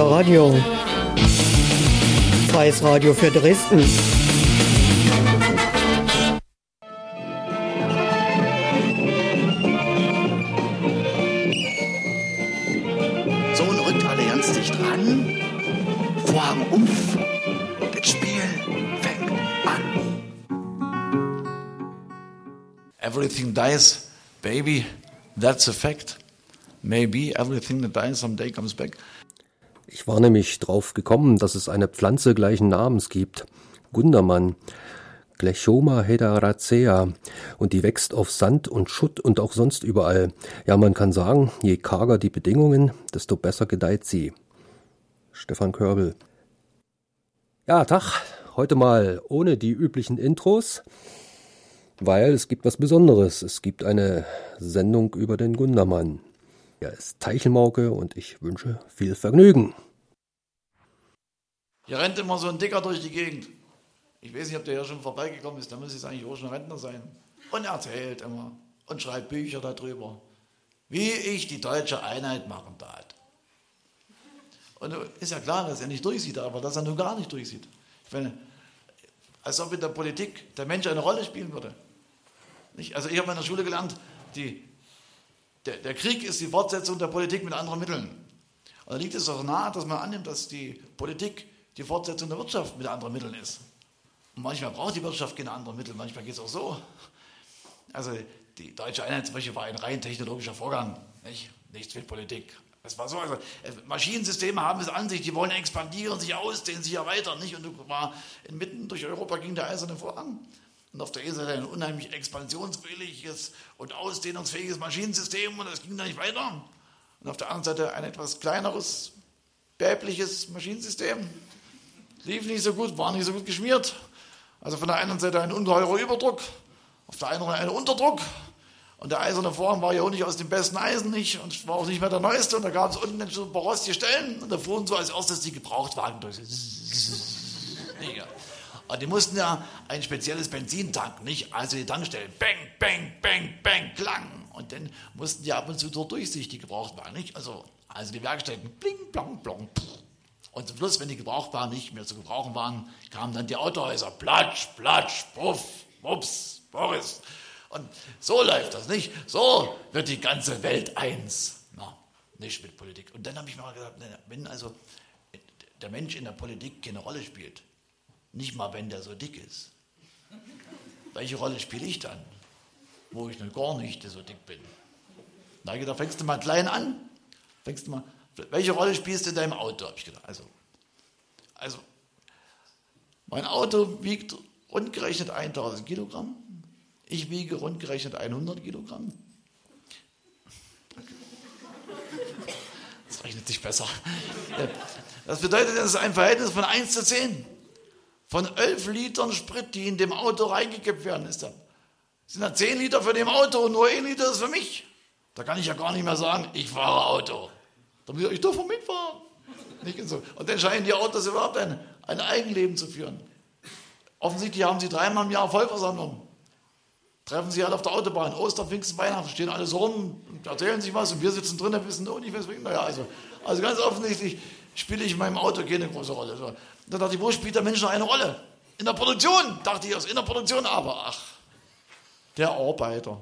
Radio. Freies Radio für Dresden. So, und rückt Allianz dicht ran. Vorhang umf. Das Spiel fängt an. Everything dies, baby. That's a fact. Maybe everything that dies someday comes back. Ich war nämlich drauf gekommen, dass es eine Pflanze gleichen Namens gibt. Gundermann. Glechoma hedaracea. Und die wächst auf Sand und Schutt und auch sonst überall. Ja, man kann sagen, je karger die Bedingungen, desto besser gedeiht sie. Stefan Körbel. Ja, Tag. Heute mal ohne die üblichen Intros, weil es gibt was Besonderes. Es gibt eine Sendung über den Gundermann. Er ist Teichelmauke und ich wünsche viel Vergnügen. Hier rennt immer so ein Dicker durch die Gegend. Ich weiß nicht, ob der hier schon vorbeigekommen ist, da muss es eigentlich auch schon Rentner sein. Und er erzählt immer und schreibt Bücher darüber, wie ich die deutsche Einheit machen tat. Und ist ja klar, dass er nicht durchsieht, aber dass er nun gar nicht durchsieht. Ich meine, als ob in der Politik der Mensch eine Rolle spielen würde. Nicht? Also ich habe in der Schule gelernt, die, der, der Krieg ist die Fortsetzung der Politik mit anderen Mitteln. Und da liegt es doch nahe, dass man annimmt, dass die Politik die Fortsetzung der Wirtschaft mit anderen Mitteln ist. Und manchmal braucht die Wirtschaft keine anderen Mittel, manchmal geht es auch so. Also die deutsche Einheit zum Beispiel war ein rein technologischer Vorgang, nicht? nichts mit Politik. Es war so, also Maschinensysteme haben es an sich, die wollen expandieren, sich ausdehnen, sich erweitern, nicht? Und war inmitten durch Europa ging der eiserne Vorhang. Und auf der Insel ein unheimlich expansionswilliges und ausdehnungsfähiges Maschinensystem und es ging da nicht weiter. Und auf der anderen Seite ein etwas kleineres, bäbliches Maschinensystem. Lief nicht so gut, war nicht so gut geschmiert. Also von der einen Seite ein ungeheurer Überdruck, auf der anderen ein Unterdruck. Und der eiserne Vorhang war ja auch nicht aus dem besten Eisen nicht und war auch nicht mehr der neueste. Und da gab es unten ein paar rostige Stellen und da fuhren so als erstes die Gebrauchtwagen durch. Und die mussten ja ein spezielles Benzin tanken, nicht? Also die Tankstellen, bang, bang, bang, bang, klang. Und dann mussten die ab und zu dort durchsichtig Gebrauchtwagen, nicht? Also, also die Werkstätten, bling, blong, blong, pff. Und zum Schluss, wenn die Gebrauchtwagen nicht mehr zu gebrauchen waren, kamen dann die Autohäuser. Platsch, platsch, puff, wups, Boris. Und so läuft das, nicht? So wird die ganze Welt eins. Na, nicht mit Politik. Und dann habe ich mir mal gesagt, wenn also der Mensch in der Politik keine Rolle spielt, nicht mal wenn der so dick ist, welche Rolle spiele ich dann? Wo ich noch gar nicht so dick bin. Da da fängst du mal klein an, fängst du mal welche Rolle spielst du in deinem Auto? Habe ich gedacht. Also, also, mein Auto wiegt rundgerechnet 1000 Kilogramm. Ich wiege rundgerechnet 100 Kilogramm. Das rechnet sich besser. Das bedeutet, das ist ein Verhältnis von 1 zu 10. Von 11 Litern Sprit, die in dem Auto reingekippt werden, ist da. Sind da 10 Liter für dem Auto und nur 1 Liter ist für mich. Da kann ich ja gar nicht mehr sagen, ich fahre Auto. Dann will ich, ich darf mitfahren. Nicht so. Und dann scheinen die Autos überhaupt ein, ein Eigenleben zu führen. Offensichtlich haben sie dreimal im Jahr Vollversammlung. Treffen sie halt auf der Autobahn, Ostern, Pfingsten, Weihnachten, stehen alle so rum und erzählen sich was und wir sitzen drin wissen, oh, nicht bringt. Naja, also, also ganz offensichtlich spiele ich in meinem Auto keine große Rolle. Dann dachte ich, wo spielt der Mensch noch eine Rolle? In der Produktion, dachte ich erst, in der Produktion, aber ach, der Arbeiter.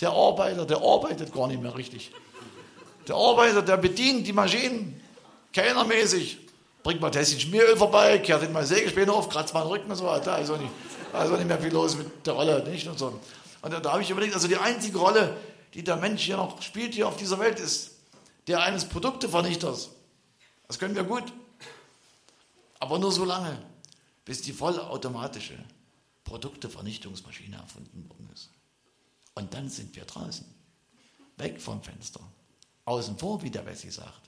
Der Arbeiter, der arbeitet gar nicht mehr richtig. Der Arbeiter, der bedient die Maschinen, kennermäßig, bringt mal ein Tässchen Schmieröl vorbei, kehrt den mal Sägespäne auf, kratzt mal den Rücken und so weiter. Da ist auch nicht, da auch nicht mehr viel los mit der Rolle, nicht? Und, so. und da, da habe ich überlegt, also die einzige Rolle, die der Mensch hier noch spielt, hier auf dieser Welt, ist der eines Produktevernichters. Das können wir gut. Aber nur so lange, bis die vollautomatische Produktevernichtungsmaschine erfunden worden ist. Und dann sind wir draußen. Weg vom Fenster außen vor, wie der Wessi sagt.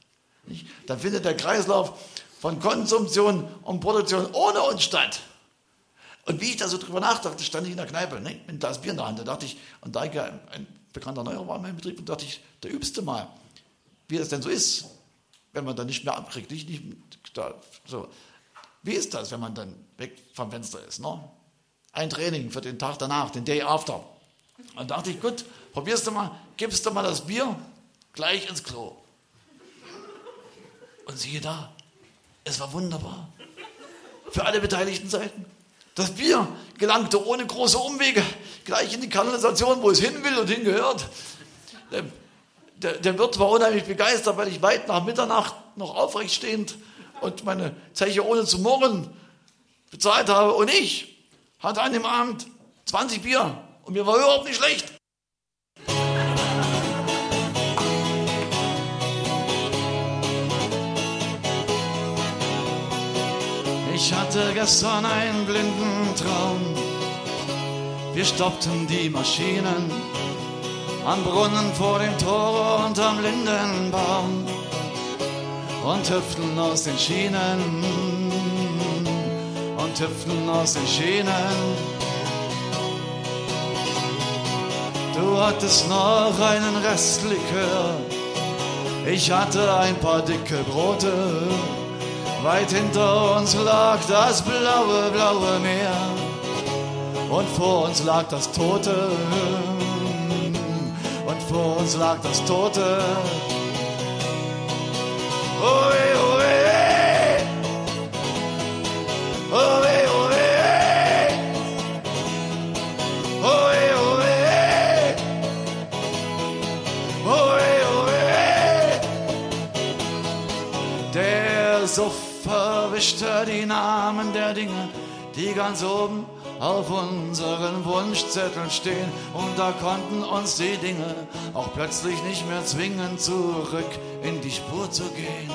Nicht? Dann findet der Kreislauf von Konsumption und Produktion ohne uns statt. Und wie ich da so drüber nachdachte, stand ich in der Kneipe ne, mit einem Bier in der Hand. Da dachte ich, und da ich ja ein bekannter Neuer war in meinem Betrieb, und dachte ich, da übst du mal, wie das denn so ist, wenn man dann nicht mehr abkriegt. Nicht, nicht, da, so. Wie ist das, wenn man dann weg vom Fenster ist? Ne? Ein Training für den Tag danach, den Day after. Und dachte ich, gut, probierst du mal, gibst du mal das Bier gleich ins Klo. Und siehe da, es war wunderbar. Für alle beteiligten Seiten. Das Bier gelangte ohne große Umwege gleich in die Kanalisation, wo es hin will und hingehört. Der, der, der Wirt war unheimlich begeistert, weil ich weit nach Mitternacht noch aufrecht stehend und meine Zeche ohne zu murren bezahlt habe. Und ich hatte an dem Abend 20 Bier und mir war überhaupt nicht schlecht. Ich hatte gestern einen blinden Traum. Wir stoppten die Maschinen am Brunnen vor dem Tor und am Lindenbaum und hüpften aus den Schienen und hüpften aus den Schienen. Du hattest noch einen Restlikör, ich hatte ein paar dicke Brote. Weit hinter uns lag das blaue, blaue Meer und vor uns lag das Tote. Und vor uns lag das Tote. Der Suff verwischte die Namen der Dinge, die ganz oben auf unseren Wunschzetteln stehen. Und da konnten uns die Dinge auch plötzlich nicht mehr zwingen, zurück in die Spur zu gehen.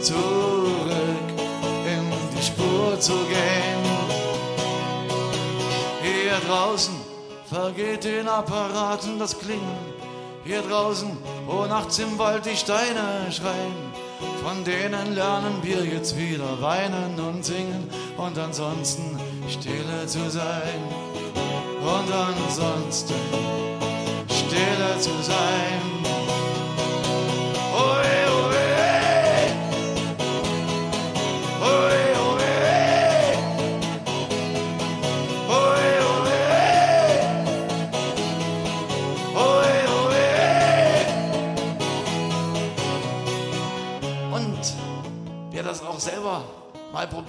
Zurück in die Spur zu gehen. Hier draußen vergeht den Apparaten das Klingen. Hier draußen, wo nachts im Wald die Steine schreien von denen lernen wir jetzt wieder weinen und singen und ansonsten stille zu sein. Und ansonsten stille zu sein.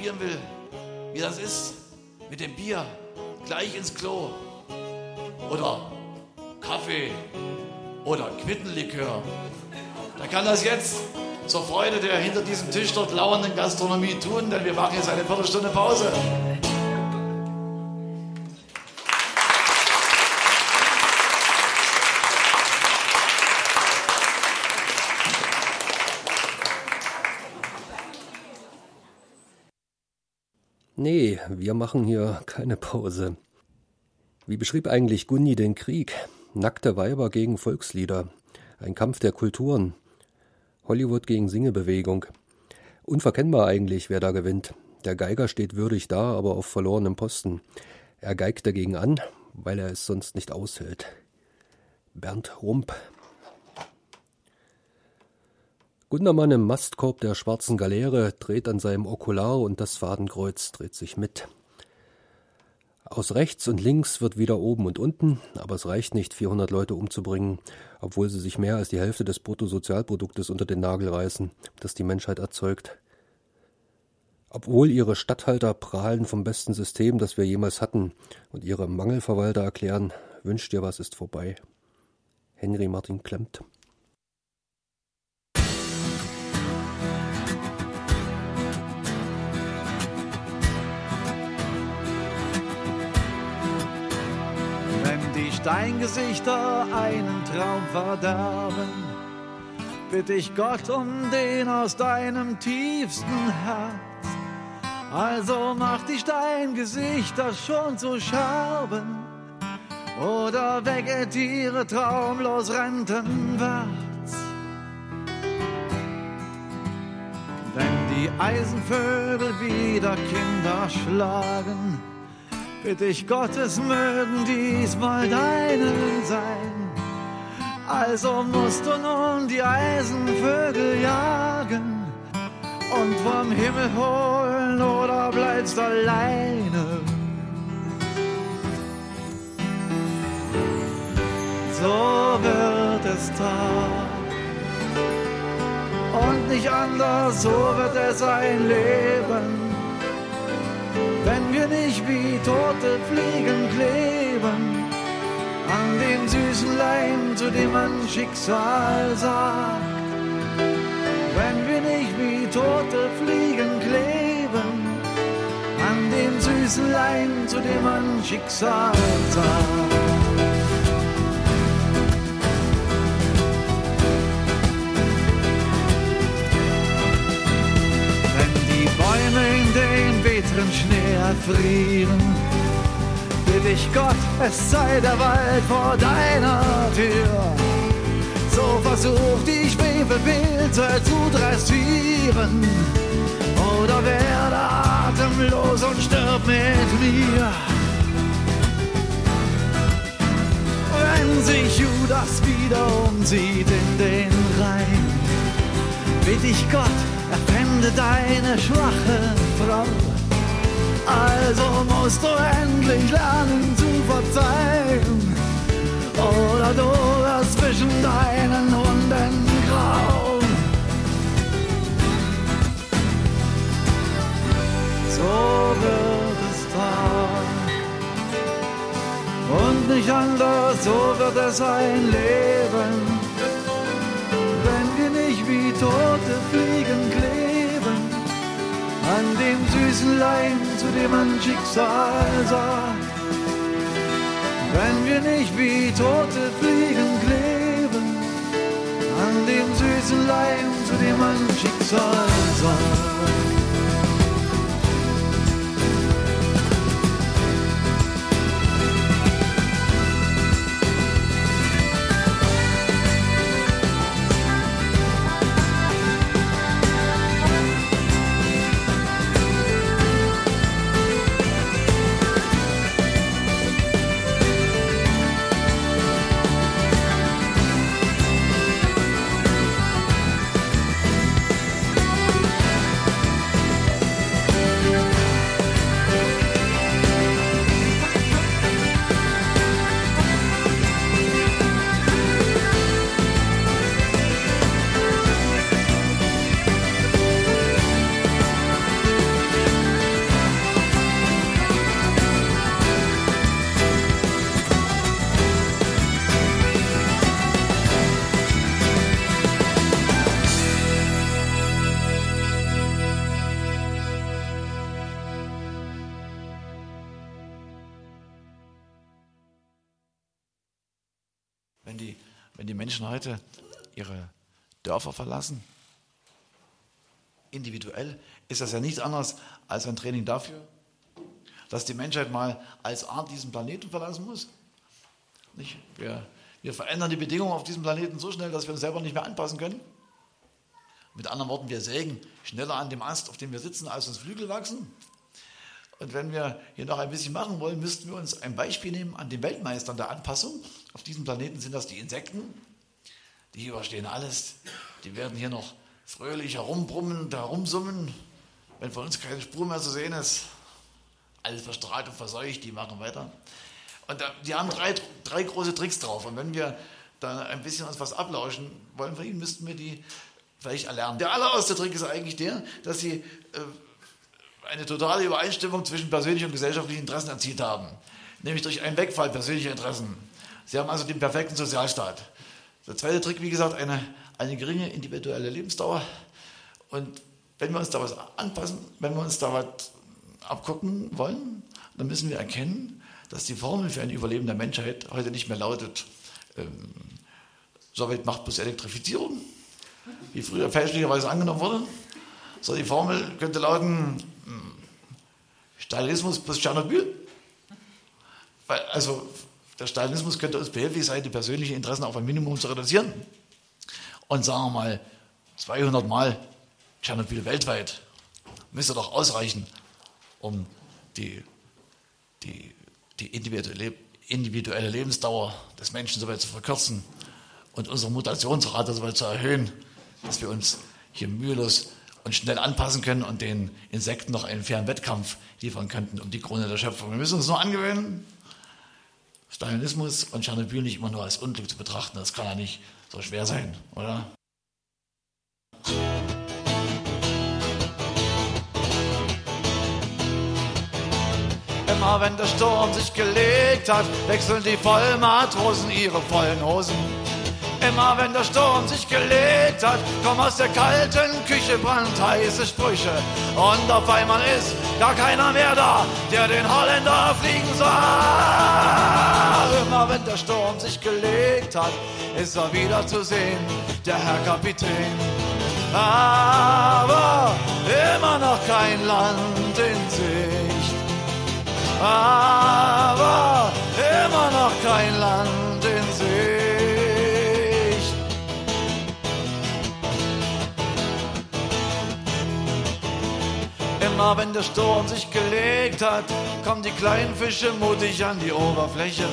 Probieren will, wie das ist, mit dem Bier gleich ins Klo oder Kaffee oder Quittenlikör, der kann das jetzt zur Freude der hinter diesem Tisch dort lauernden Gastronomie tun, denn wir machen jetzt eine Viertelstunde Pause. Nee, wir machen hier keine Pause. Wie beschrieb eigentlich Gunni den Krieg? Nackte Weiber gegen Volkslieder. Ein Kampf der Kulturen. Hollywood gegen Singebewegung. Unverkennbar eigentlich, wer da gewinnt. Der Geiger steht würdig da, aber auf verlorenem Posten. Er geigt dagegen an, weil er es sonst nicht aushält. Bernd Rump. Gundermann im Mastkorb der schwarzen Galeere dreht an seinem Okular und das Fadenkreuz dreht sich mit. Aus rechts und links wird wieder oben und unten, aber es reicht nicht, 400 Leute umzubringen, obwohl sie sich mehr als die Hälfte des Bruttosozialproduktes unter den Nagel reißen, das die Menschheit erzeugt. Obwohl ihre Statthalter prahlen vom besten System, das wir jemals hatten, und ihre Mangelverwalter erklären, wünscht dir was ist vorbei. Henry Martin Klemmt. Steingesichter einen Traum verderben, bitt ich Gott um den aus deinem tiefsten Herz. Also mach die Steingesichter schon zu Scherben oder vegetiere traumlos rentenwärts. Wenn die Eisenvögel wieder Kinder schlagen, bitte ich Gott, es mögen diesmal deine sein. Also musst du nun die Eisenvögel jagen und vom Himmel holen oder bleibst alleine. So wird es Tag und nicht anders, so wird es ein Leben. Wenn wir nicht wie tote Fliegen kleben, an dem süßen Leim, zu dem man Schicksal sagt. Wenn wir nicht wie tote Fliegen kleben, an dem süßen Leim, zu dem man Schicksal sagt. Bitteren Schnee erfrieren. Bitte ich Gott, es sei der Wald vor deiner Tür. So versucht die Schwefelpilze zu dressieren. Oder werde atemlos und stirb mit mir. Wenn sich Judas wieder umsieht in den Rhein, bitte ich Gott, erfände deine schwache Frau also musst du endlich lernen zu verzeihen. Oder du wirst zwischen deinen Hunden grau. So wird es Tag. Und nicht anders, so wird es ein Leben. Wenn wir nicht wie tote Fliegen kleben, an dem süßen Leim zu dem man Schicksal sagt. Wenn wir nicht wie tote Fliegen kleben, an dem süßen Leim, zu dem man Schicksal sagt. Menschen heute ihre Dörfer verlassen? Individuell ist das ja nichts anderes als ein Training dafür, dass die Menschheit mal als Art diesen Planeten verlassen muss. Nicht? Wir, wir verändern die Bedingungen auf diesem Planeten so schnell, dass wir uns selber nicht mehr anpassen können. Mit anderen Worten, wir sägen schneller an dem Ast, auf dem wir sitzen, als uns Flügel wachsen. Und wenn wir hier noch ein bisschen machen wollen, müssten wir uns ein Beispiel nehmen an den Weltmeistern der Anpassung. Auf diesem Planeten sind das die Insekten, die überstehen alles. Die werden hier noch fröhlich herumbrummen, herumsummen, wenn von uns keine Spur mehr zu sehen ist. Alles verstrahlt und verseucht, die machen weiter. Und die haben drei, drei große Tricks drauf. Und wenn wir da ein bisschen uns was ablauschen wollen von ihnen, müssten wir die vielleicht erlernen. Der allererste Trick ist eigentlich der, dass sie äh, eine totale Übereinstimmung zwischen persönlichen und gesellschaftlichen Interessen erzielt haben. Nämlich durch einen Wegfall persönlicher Interessen. Sie haben also den perfekten Sozialstaat. Der zweite Trick, wie gesagt, eine, eine geringe individuelle Lebensdauer. Und wenn wir uns da was anpassen, wenn wir uns da was abgucken wollen, dann müssen wir erkennen, dass die Formel für ein Überleben der Menschheit heute nicht mehr lautet, ähm, Sowjet macht plus Elektrifizierung, wie früher fälschlicherweise angenommen wurde, sondern die Formel könnte lauten, hm, Stalinismus plus Tschernobyl. Weil, also der Stalinismus könnte uns behilflich sein, die persönlichen Interessen auf ein Minimum zu reduzieren. Und sagen wir mal, 200 Mal Tschernobyl weltweit müsste doch ausreichen, um die, die, die individuelle Lebensdauer des Menschen so weit zu verkürzen und unsere Mutationsrate so weit zu erhöhen, dass wir uns hier mühelos und schnell anpassen können und den Insekten noch einen fairen Wettkampf liefern könnten um die Krone der Schöpfung. Wir müssen uns nur angewöhnen, Stalinismus und Tschernobyl nicht immer nur als Unglück zu betrachten. Das kann ja nicht so schwer sein, oder? Immer wenn der Sturm sich gelegt hat, wechseln die Vollmatrosen ihre vollen Hosen. Immer wenn der Sturm sich gelegt hat, kommen aus der kalten Küche brandheiße Sprüche. Und auf einmal ist gar keiner mehr da, der den Holländer fliegen sah. Immer wenn der Sturm sich gelegt hat, ist er wieder zu sehen, der Herr Kapitän. Aber immer noch kein Land in Sicht. Aber immer noch kein Land Immer wenn der Sturm sich gelegt hat, kommen die kleinen Fische mutig an die Oberfläche.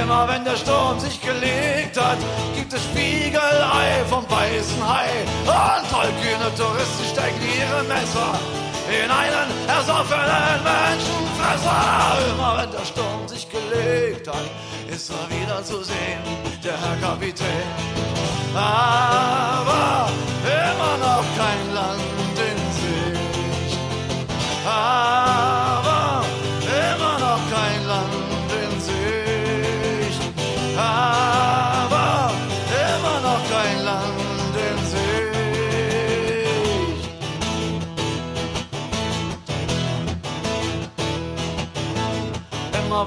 Immer wenn der Sturm sich gelegt hat, gibt es Spiegelei vom weißen Hai. Und tollkühne Touristen stecken ihre Messer in einen ersoffenen Menschenfresser. Immer wenn der Sturm sich gelegt hat, ist er wieder zu sehen, der Herr Kapitän. Aber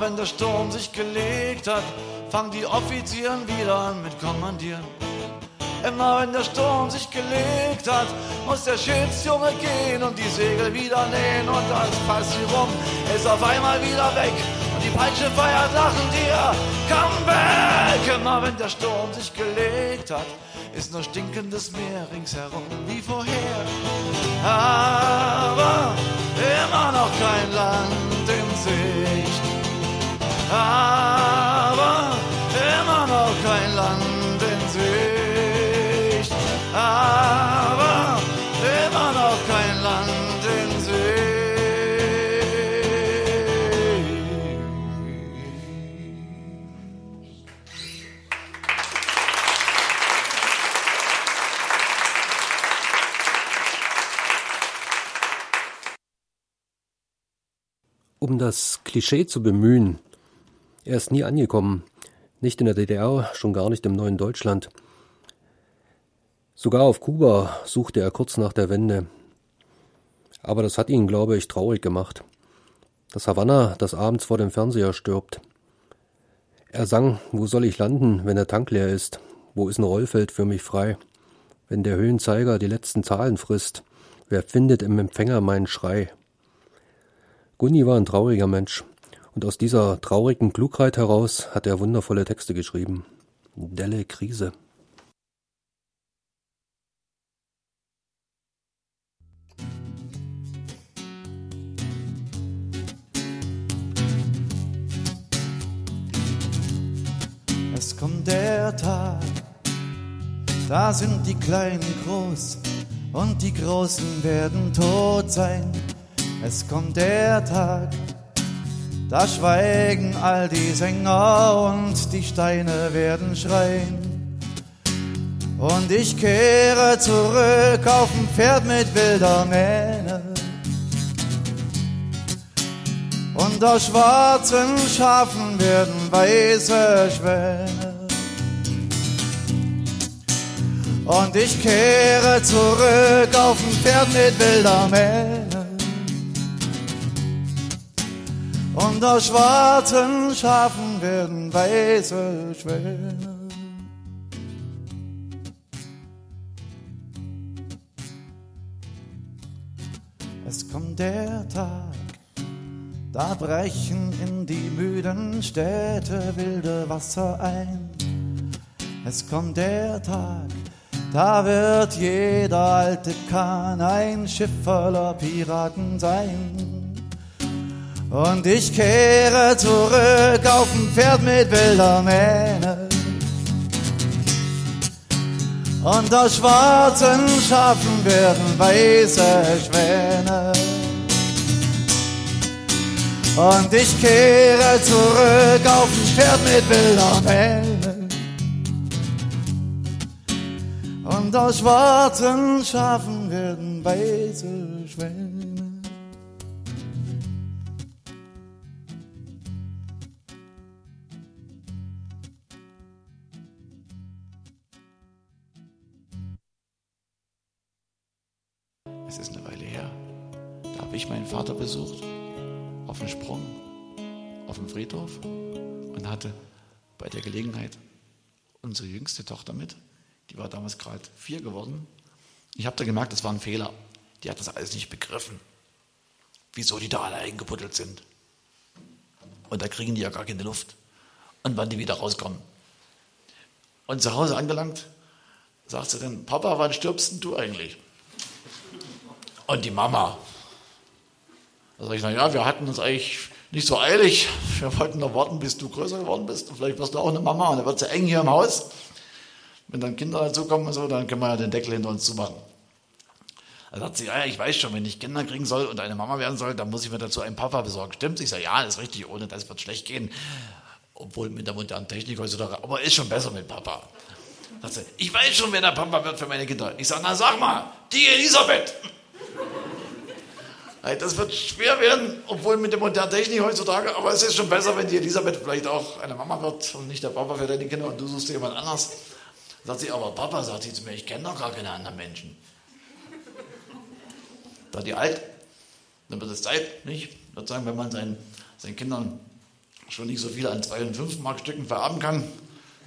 wenn der Sturm sich gelegt hat, fangen die Offizieren wieder an mit Kommandieren. Immer wenn der Sturm sich gelegt hat, muss der Schiffsjunge gehen und die Segel wieder nähen und das Passivum ist auf einmal wieder weg. Und die Peitsche feiert lachen dir, come back. Immer wenn der Sturm sich gelegt hat, ist nur stinkendes Meer ringsherum wie vorher. Aber immer noch kein Land in Sicht. Aber immer noch kein Land in Sicht aber immer noch kein Land in Sicht. Um das Klischee zu bemühen, er ist nie angekommen, nicht in der DDR, schon gar nicht im neuen Deutschland. Sogar auf Kuba suchte er kurz nach der Wende. Aber das hat ihn, glaube ich, traurig gemacht. Dass Havanna das abends vor dem Fernseher stirbt. Er sang, wo soll ich landen, wenn der Tank leer ist? Wo ist ein Rollfeld für mich frei? Wenn der Höhenzeiger die letzten Zahlen frisst, wer findet im Empfänger meinen Schrei? Gunni war ein trauriger Mensch, und aus dieser traurigen Klugheit heraus hat er wundervolle Texte geschrieben. Delle Krise. Es kommt der Tag, da sind die Kleinen groß und die Großen werden tot sein. Es kommt der Tag, da schweigen all die Sänger und die Steine werden schreien. Und ich kehre zurück auf dem Pferd mit wilder Mähne. Und aus schwarzen Schafen werden weiße Schwäne. Und ich kehre zurück auf dem Pferd mit wilder Mähne. Und aus schwarzen Schafen werden weiße Schwäne. Es kommt der Tag, da brechen in die müden Städte wilde Wasser ein. Es kommt der Tag, da wird jeder alte Kahn ein Schiff voller Piraten sein. Und ich kehre zurück auf dem Pferd mit wilder Mähne. Und aus schwarzen Schafen werden weiße Schwäne. Und ich kehre zurück auf dem Pferd mit wilder Mähne. Und aus schwarzen Schafen werden weiße Schwäne. Habe ich meinen Vater besucht, auf dem Sprung, auf dem Friedhof und hatte bei der Gelegenheit unsere jüngste Tochter mit. Die war damals gerade vier geworden. Ich habe da gemerkt, das war ein Fehler. Die hat das alles nicht begriffen, wieso die da alle eingebuddelt sind. Und da kriegen die ja gar keine Luft. Und wann die wieder rauskommen. Und zu Hause angelangt, sagt sie dann, Papa, wann stirbst denn du eigentlich? Und die Mama. Da sage ich, naja, wir hatten uns eigentlich nicht so eilig. Wir wollten noch warten, bis du größer geworden bist. Und vielleicht wirst du auch eine Mama. Und dann wird es ja eng hier im Haus. Wenn dann Kinder dazukommen und so, dann können wir ja den Deckel hinter uns zumachen. Da sagt sie, ja, ich weiß schon, wenn ich Kinder kriegen soll und eine Mama werden soll, dann muss ich mir dazu einen Papa besorgen. Stimmt? Ich sage, ja, das ist richtig, ohne das wird schlecht gehen. Obwohl mit der modernen Technik heutzutage, aber ist schon besser mit Papa. Sagt sie, ich weiß schon, wer der Papa wird für meine Kinder. Ich sage, na sag mal, die Elisabeth. Das wird schwer werden, obwohl mit der modernen Technik heutzutage, aber es ist schon besser, wenn die Elisabeth vielleicht auch eine Mama wird und nicht der Papa für deine Kinder und du suchst dir jemand anders. Sagt sie, aber Papa, sagt sie zu mir, ich kenne doch gar keine anderen Menschen. Da die alt, dann wird es Zeit, nicht? Sozusagen, wenn man seinen, seinen Kindern schon nicht so viel an 2 und 5 Mark Stücken vererben kann,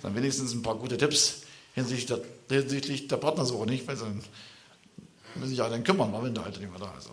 dann wenigstens ein paar gute Tipps hinsichtlich der, hinsichtlich der Partnersuche, nicht? Weil dann müssen sich ja dann kümmern, wenn der Alte nicht mehr da ist.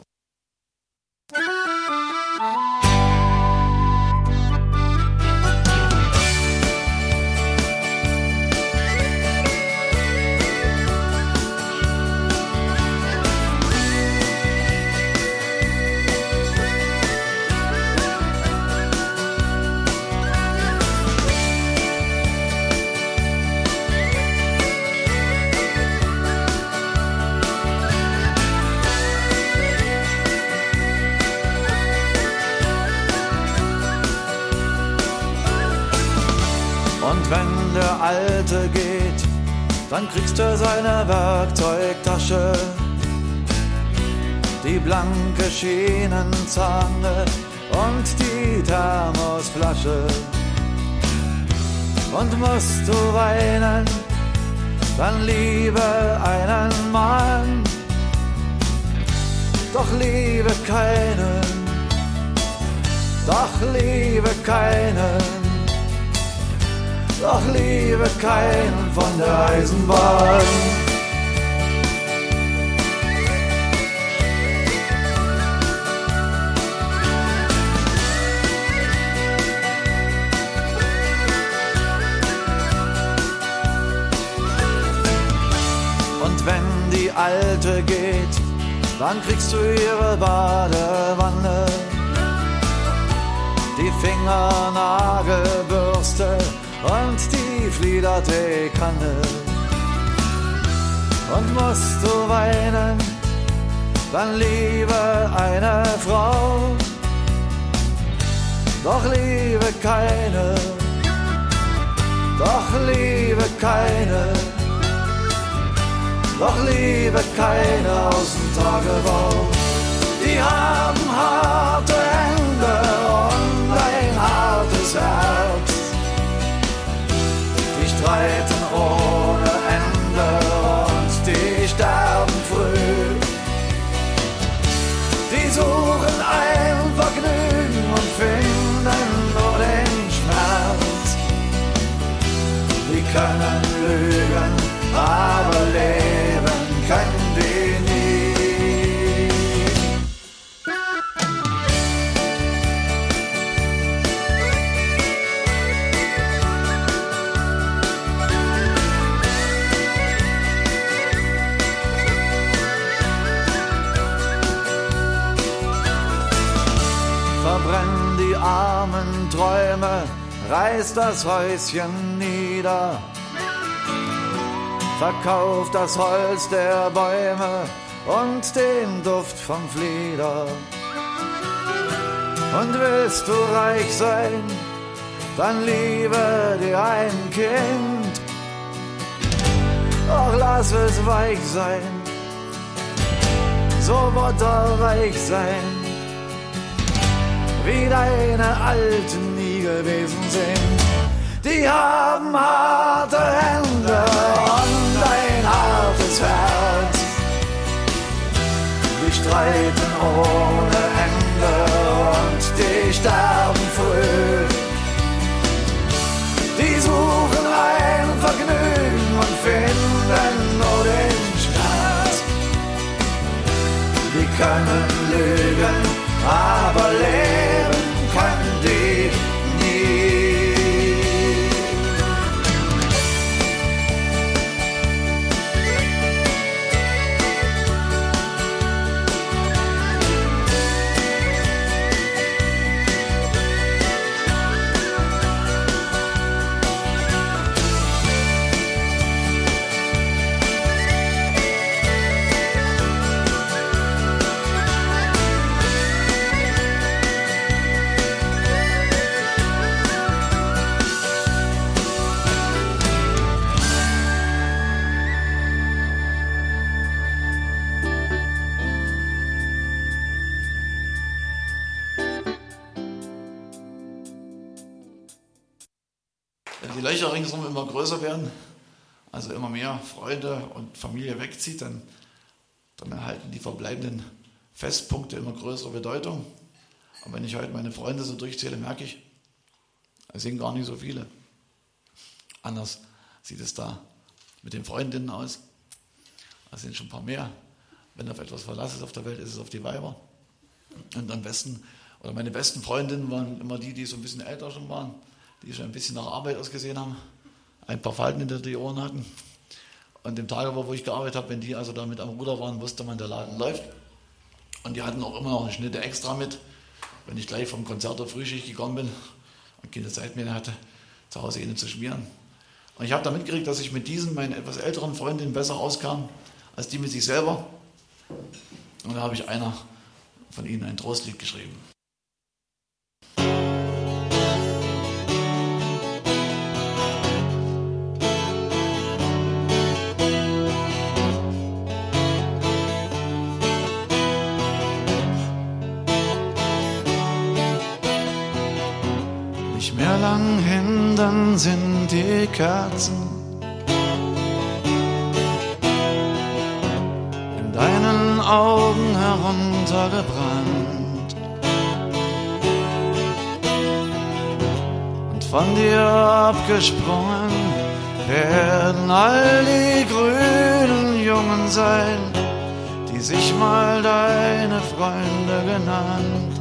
Dann kriegst du seine Werkzeugtasche, die blanke Schienenzange und die Thermosflasche. Und musst du weinen, dann liebe einen Mann, doch liebe keinen, doch liebe keinen doch liebe keinen von der Eisenbahn. Und wenn die Alte geht, dann kriegst du ihre Badewanne, die Fingernagelbürste und die fliederte Kanne. Und musst du weinen, dann liebe eine Frau, doch liebe keine, doch liebe keine, doch liebe keine aus dem Tagebau. Die haben harte Hände streiten ohne Ende und die sterben früh. Die suchen ein Vergnügen und finden nur den Schmerz. Die können lügen, aber reißt das Häuschen nieder. Verkauft das Holz der Bäume und den Duft vom Flieder. Und willst du reich sein, dann liebe dir ein Kind. Doch lass es weich sein, so butterweich sein wie deine Alten gewesen sind. Die haben harte Hände und ein hartes Herz. Die streiten ohne Ende und die sterben früh. Die suchen ein Vergnügen und finden nur den Spaß. Die können lügen, aber leben Löcher ringsum immer größer werden, also immer mehr Freunde und Familie wegzieht, dann, dann erhalten die verbleibenden Festpunkte immer größere Bedeutung. Und wenn ich heute meine Freunde so durchzähle, merke ich, es sind gar nicht so viele. Anders sieht es da mit den Freundinnen aus. Es sind schon ein paar mehr. Wenn auf etwas Verlass ist auf der Welt, ist es auf die Weiber. Und am besten, oder meine besten Freundinnen waren immer die, die so ein bisschen älter schon waren die schon ein bisschen nach Arbeit ausgesehen haben, ein paar Falten hinter die Ohren hatten. Und im Tagebau, wo ich gearbeitet habe, wenn die also damit am Ruder waren, wusste man, der Laden läuft. Und die hatten auch immer noch eine Schnitte extra mit, wenn ich gleich vom Konzert der Frühschicht gekommen bin und keine Zeit mehr hatte, zu Hause ihnen zu schmieren. Und ich habe da mitgekriegt, dass ich mit diesen, meinen etwas älteren Freundinnen, besser auskam, als die mit sich selber. Und da habe ich einer von ihnen ein Trostlied geschrieben. Lang hin, dann sind die Kerzen in deinen Augen heruntergebrannt. Und von dir abgesprungen werden all die grünen Jungen sein, die sich mal deine Freunde genannt.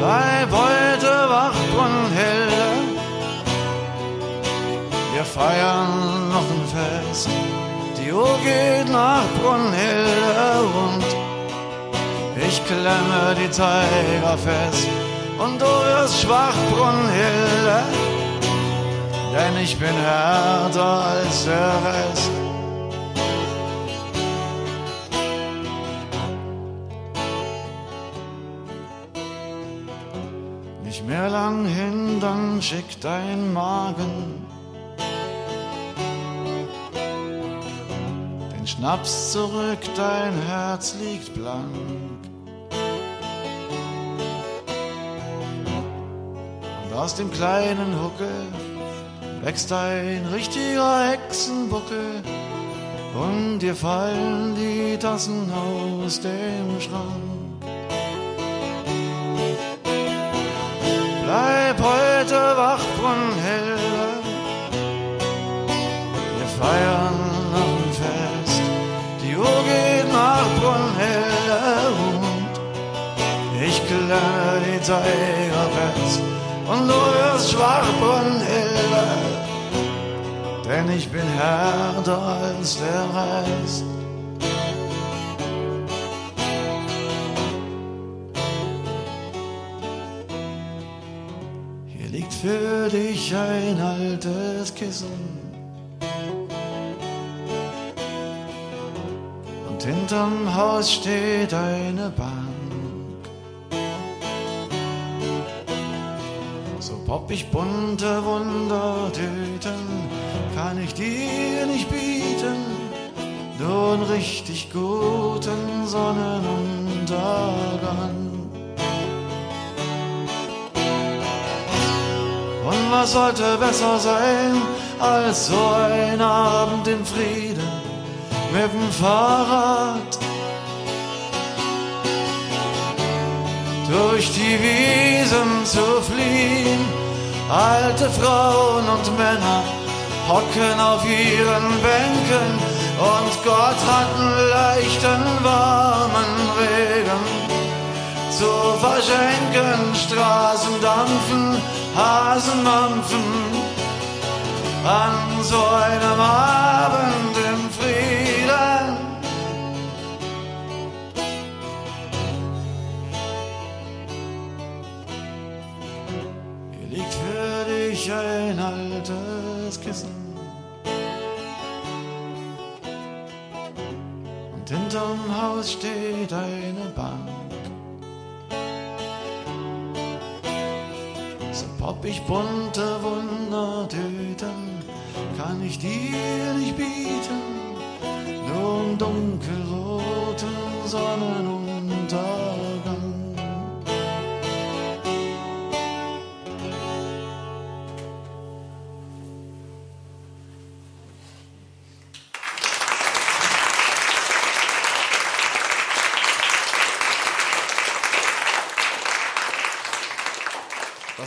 Bleib heute wach und helle. Wir feiern noch ein Fest. Die Uhr geht nach Brunhilde und ich klemme die Zeiger fest. Und du wirst schwach, Brunhilde, denn ich bin härter als der Rest. Mehr lang hin, dann schick dein Magen den Schnaps zurück, dein Herz liegt blank. Und aus dem kleinen Huckel wächst ein richtiger Hexenbuckel und dir fallen die Tassen aus dem Schrank. Bleib heute wach, Brunhilde. Wir feiern noch ein Fest. Die Uhr geht nach Brunhilde und ich klemme die Zeiger fest. Und du wirst schwach, Brunhilde, denn ich bin härter als der Rest. Für dich ein altes Kissen. Und hinterm Haus steht eine Bank. So poppig bunte Wundertüten kann ich dir nicht bieten. Nur einen richtig guten Sonnenuntergang. Und was sollte besser sein als so ein Abend im Frieden mit dem Fahrrad durch die Wiesen zu fliehen. Alte Frauen und Männer hocken auf ihren Bänken und Gott hat einen leichten, warmen Regen zu verschenken. Straßen dampfen, Hasen mampfen an so einem Abend im Frieden. Hier liegt für dich ein altes Kissen. Und hinterm Haus steht eine Bank. So poppig bunte Wundertüten kann ich dir nicht bieten, nur im dunkelroten Sonnenuntergang.